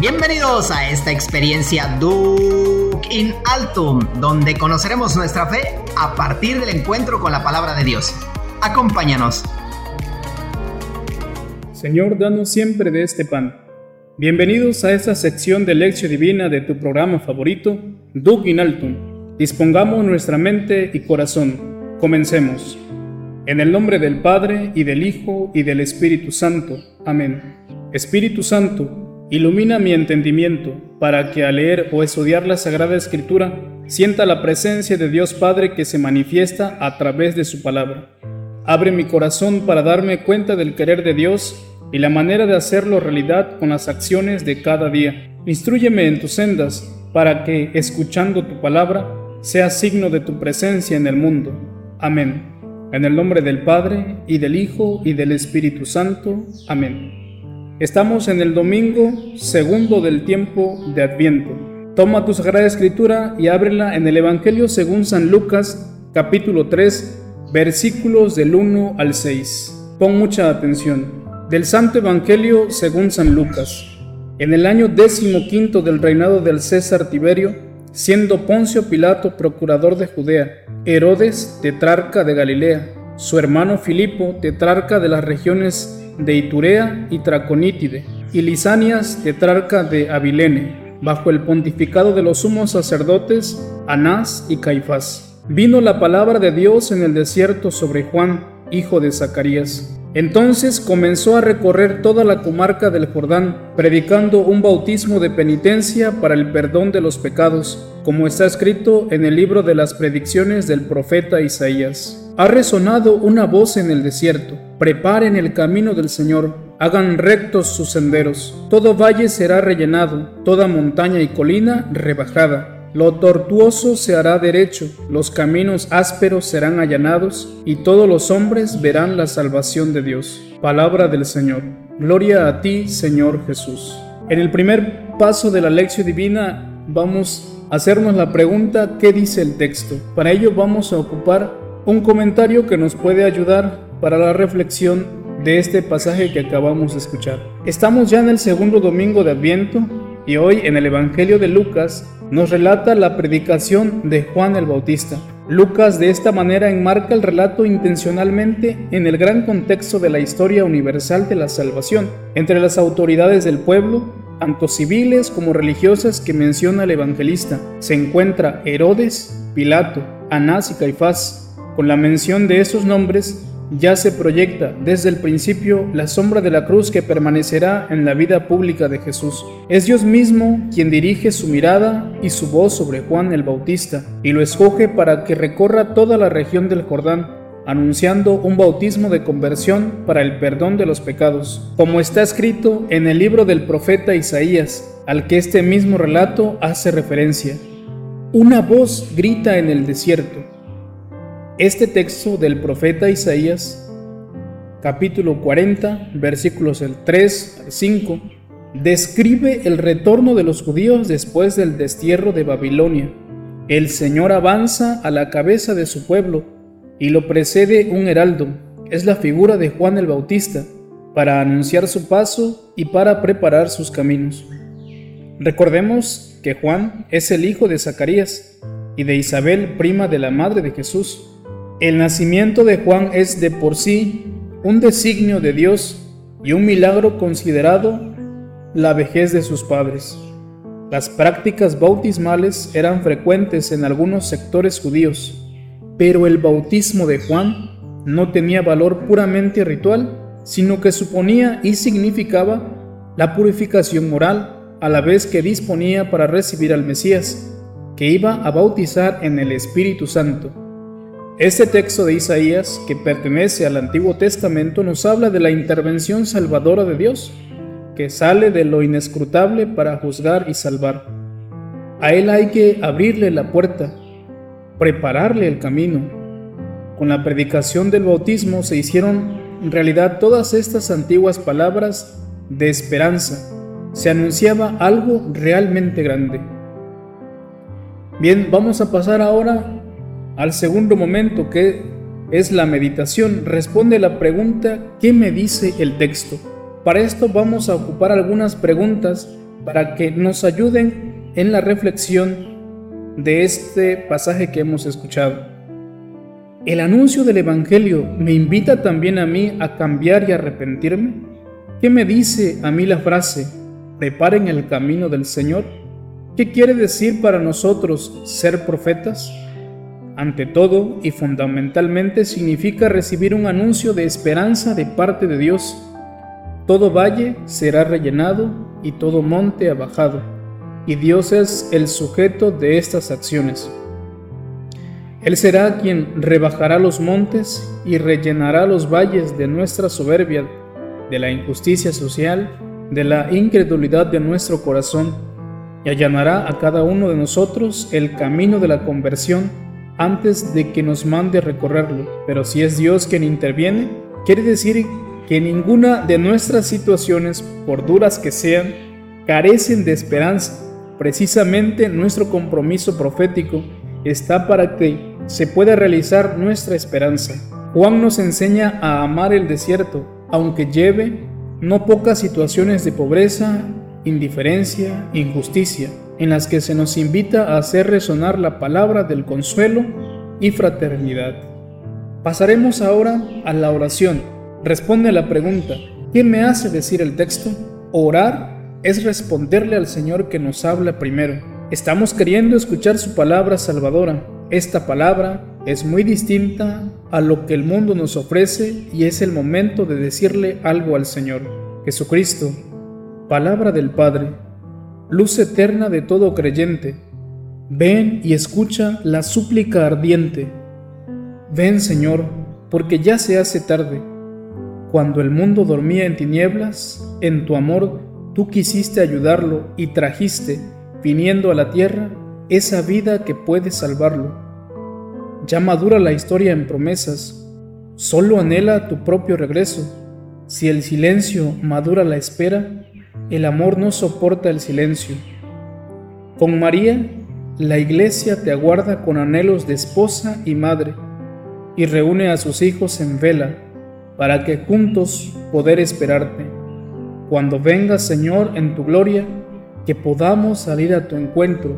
Bienvenidos a esta experiencia Duke in Altum, donde conoceremos nuestra fe a partir del encuentro con la palabra de Dios. Acompáñanos. Señor, danos siempre de este pan. Bienvenidos a esta sección de lección divina de tu programa favorito, Duke in Altum. Dispongamos nuestra mente y corazón. Comencemos. En el nombre del Padre, y del Hijo, y del Espíritu Santo. Amén. Espíritu Santo, Ilumina mi entendimiento, para que al leer o estudiar la Sagrada Escritura sienta la presencia de Dios Padre que se manifiesta a través de su palabra. Abre mi corazón para darme cuenta del querer de Dios y la manera de hacerlo realidad con las acciones de cada día. Instrúyeme en tus sendas, para que, escuchando tu palabra, sea signo de tu presencia en el mundo. Amén. En el nombre del Padre, y del Hijo, y del Espíritu Santo. Amén. Estamos en el domingo segundo del tiempo de Adviento. Toma tu Sagrada Escritura y ábrela en el Evangelio según San Lucas, capítulo 3, versículos del 1 al 6. Pon mucha atención. Del Santo Evangelio según San Lucas. En el año décimo quinto del reinado del César Tiberio, siendo Poncio Pilato procurador de Judea, Herodes tetrarca de Galilea, su hermano Filipo tetrarca de las regiones de Iturea y Traconítide, y Lisanias, tetrarca de Abilene, bajo el pontificado de los sumos sacerdotes Anás y Caifás. Vino la palabra de Dios en el desierto sobre Juan, hijo de Zacarías. Entonces comenzó a recorrer toda la comarca del Jordán, predicando un bautismo de penitencia para el perdón de los pecados, como está escrito en el libro de las predicciones del profeta Isaías. Ha resonado una voz en el desierto. Preparen el camino del Señor, hagan rectos sus senderos. Todo valle será rellenado, toda montaña y colina rebajada. Lo tortuoso se hará derecho, los caminos ásperos serán allanados, y todos los hombres verán la salvación de Dios. Palabra del Señor. Gloria a ti, Señor Jesús. En el primer paso de la lección divina vamos a hacernos la pregunta ¿qué dice el texto? Para ello vamos a ocupar un comentario que nos puede ayudar para la reflexión de este pasaje que acabamos de escuchar. Estamos ya en el segundo domingo de Adviento y hoy en el Evangelio de Lucas nos relata la predicación de Juan el Bautista. Lucas de esta manera enmarca el relato intencionalmente en el gran contexto de la historia universal de la salvación, entre las autoridades del pueblo, tanto civiles como religiosas que menciona el evangelista, se encuentra Herodes, Pilato, Anás y Caifás, con la mención de esos nombres ya se proyecta desde el principio la sombra de la cruz que permanecerá en la vida pública de Jesús. Es Dios mismo quien dirige su mirada y su voz sobre Juan el Bautista y lo escoge para que recorra toda la región del Jordán anunciando un bautismo de conversión para el perdón de los pecados, como está escrito en el libro del profeta Isaías, al que este mismo relato hace referencia. Una voz grita en el desierto este texto del profeta Isaías, capítulo 40, versículos del 3 al 5, describe el retorno de los judíos después del destierro de Babilonia. El Señor avanza a la cabeza de su pueblo y lo precede un heraldo. Es la figura de Juan el Bautista para anunciar su paso y para preparar sus caminos. Recordemos que Juan es el hijo de Zacarías y de Isabel, prima de la madre de Jesús. El nacimiento de Juan es de por sí un designio de Dios y un milagro considerado la vejez de sus padres. Las prácticas bautismales eran frecuentes en algunos sectores judíos, pero el bautismo de Juan no tenía valor puramente ritual, sino que suponía y significaba la purificación moral, a la vez que disponía para recibir al Mesías, que iba a bautizar en el Espíritu Santo. Este texto de Isaías, que pertenece al Antiguo Testamento, nos habla de la intervención salvadora de Dios, que sale de lo inescrutable para juzgar y salvar. A Él hay que abrirle la puerta, prepararle el camino. Con la predicación del bautismo se hicieron en realidad todas estas antiguas palabras de esperanza. Se anunciaba algo realmente grande. Bien, vamos a pasar ahora al segundo momento que es la meditación, responde la pregunta ¿qué me dice el texto? Para esto vamos a ocupar algunas preguntas para que nos ayuden en la reflexión de este pasaje que hemos escuchado. ¿El anuncio del Evangelio me invita también a mí a cambiar y arrepentirme? ¿Qué me dice a mí la frase, preparen el camino del Señor? ¿Qué quiere decir para nosotros ser profetas? Ante todo y fundamentalmente significa recibir un anuncio de esperanza de parte de Dios. Todo valle será rellenado y todo monte abajado, y Dios es el sujeto de estas acciones. Él será quien rebajará los montes y rellenará los valles de nuestra soberbia, de la injusticia social, de la incredulidad de nuestro corazón, y allanará a cada uno de nosotros el camino de la conversión antes de que nos mande recorrerlo. Pero si es Dios quien interviene, quiere decir que ninguna de nuestras situaciones, por duras que sean, carecen de esperanza. Precisamente nuestro compromiso profético está para que se pueda realizar nuestra esperanza. Juan nos enseña a amar el desierto, aunque lleve no pocas situaciones de pobreza, indiferencia, injusticia, en las que se nos invita a hacer resonar la palabra del consuelo y fraternidad. Pasaremos ahora a la oración. Responde a la pregunta, ¿quién me hace decir el texto? Orar es responderle al Señor que nos habla primero. Estamos queriendo escuchar su palabra salvadora. Esta palabra es muy distinta a lo que el mundo nos ofrece y es el momento de decirle algo al Señor. Jesucristo, palabra del Padre, luz eterna de todo creyente, ven y escucha la súplica ardiente. Ven, Señor, porque ya se hace tarde. Cuando el mundo dormía en tinieblas, en tu amor tú quisiste ayudarlo y trajiste, viniendo a la tierra, esa vida que puede salvarlo. Ya madura la historia en promesas, solo anhela tu propio regreso. Si el silencio madura la espera, el amor no soporta el silencio. Con María, la iglesia te aguarda con anhelos de esposa y madre, y reúne a sus hijos en vela, para que juntos poder esperarte. Cuando vengas, Señor, en tu gloria, que podamos salir a tu encuentro,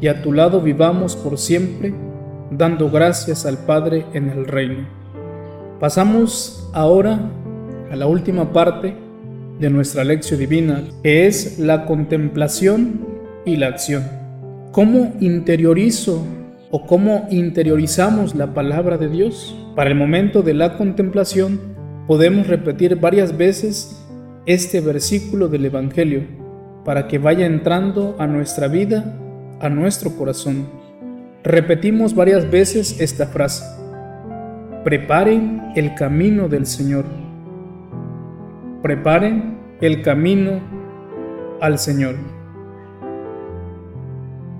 y a tu lado vivamos por siempre, dando gracias al Padre en el reino. Pasamos ahora a la última parte de nuestra lección divina, que es la contemplación y la acción. ¿Cómo interiorizo o cómo interiorizamos la palabra de Dios? Para el momento de la contemplación podemos repetir varias veces este versículo del Evangelio para que vaya entrando a nuestra vida, a nuestro corazón. Repetimos varias veces esta frase. Preparen el camino del Señor preparen el camino al Señor.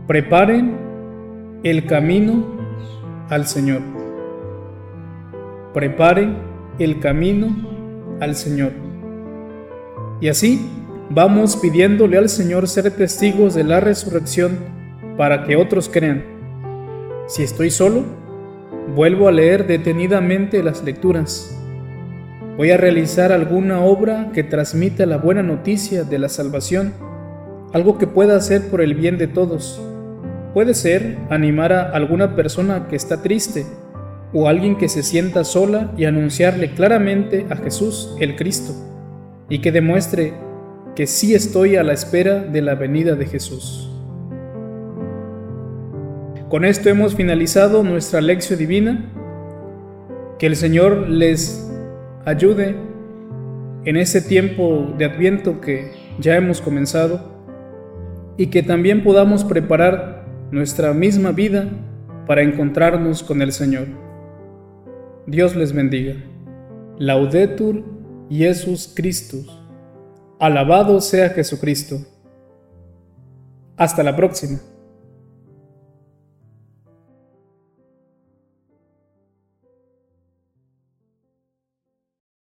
Preparen el camino al Señor. Preparen el camino al Señor. Y así vamos pidiéndole al Señor ser testigos de la resurrección para que otros crean. Si estoy solo, vuelvo a leer detenidamente las lecturas Voy a realizar alguna obra que transmita la buena noticia de la salvación, algo que pueda hacer por el bien de todos. Puede ser animar a alguna persona que está triste o alguien que se sienta sola y anunciarle claramente a Jesús, el Cristo, y que demuestre que sí estoy a la espera de la venida de Jesús. Con esto hemos finalizado nuestra lección divina. Que el Señor les ayude en ese tiempo de adviento que ya hemos comenzado y que también podamos preparar nuestra misma vida para encontrarnos con el Señor. Dios les bendiga. Laudetur Jesus Christus. Alabado sea Jesucristo. Hasta la próxima.